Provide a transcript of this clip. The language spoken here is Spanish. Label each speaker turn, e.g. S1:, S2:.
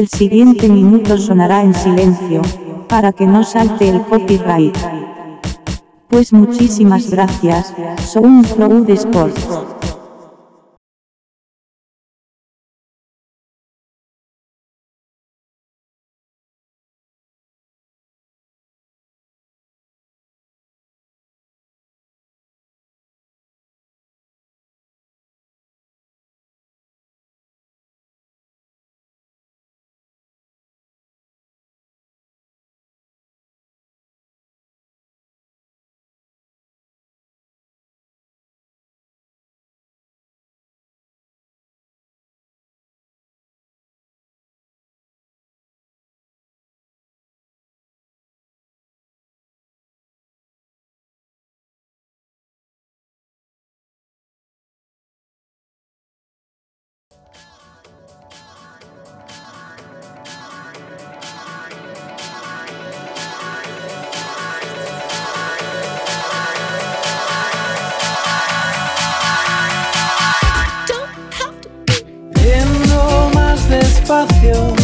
S1: El siguiente minuto sonará en silencio, para que no salte el copyright. Pues muchísimas gracias, un Flow de Sports.
S2: instável.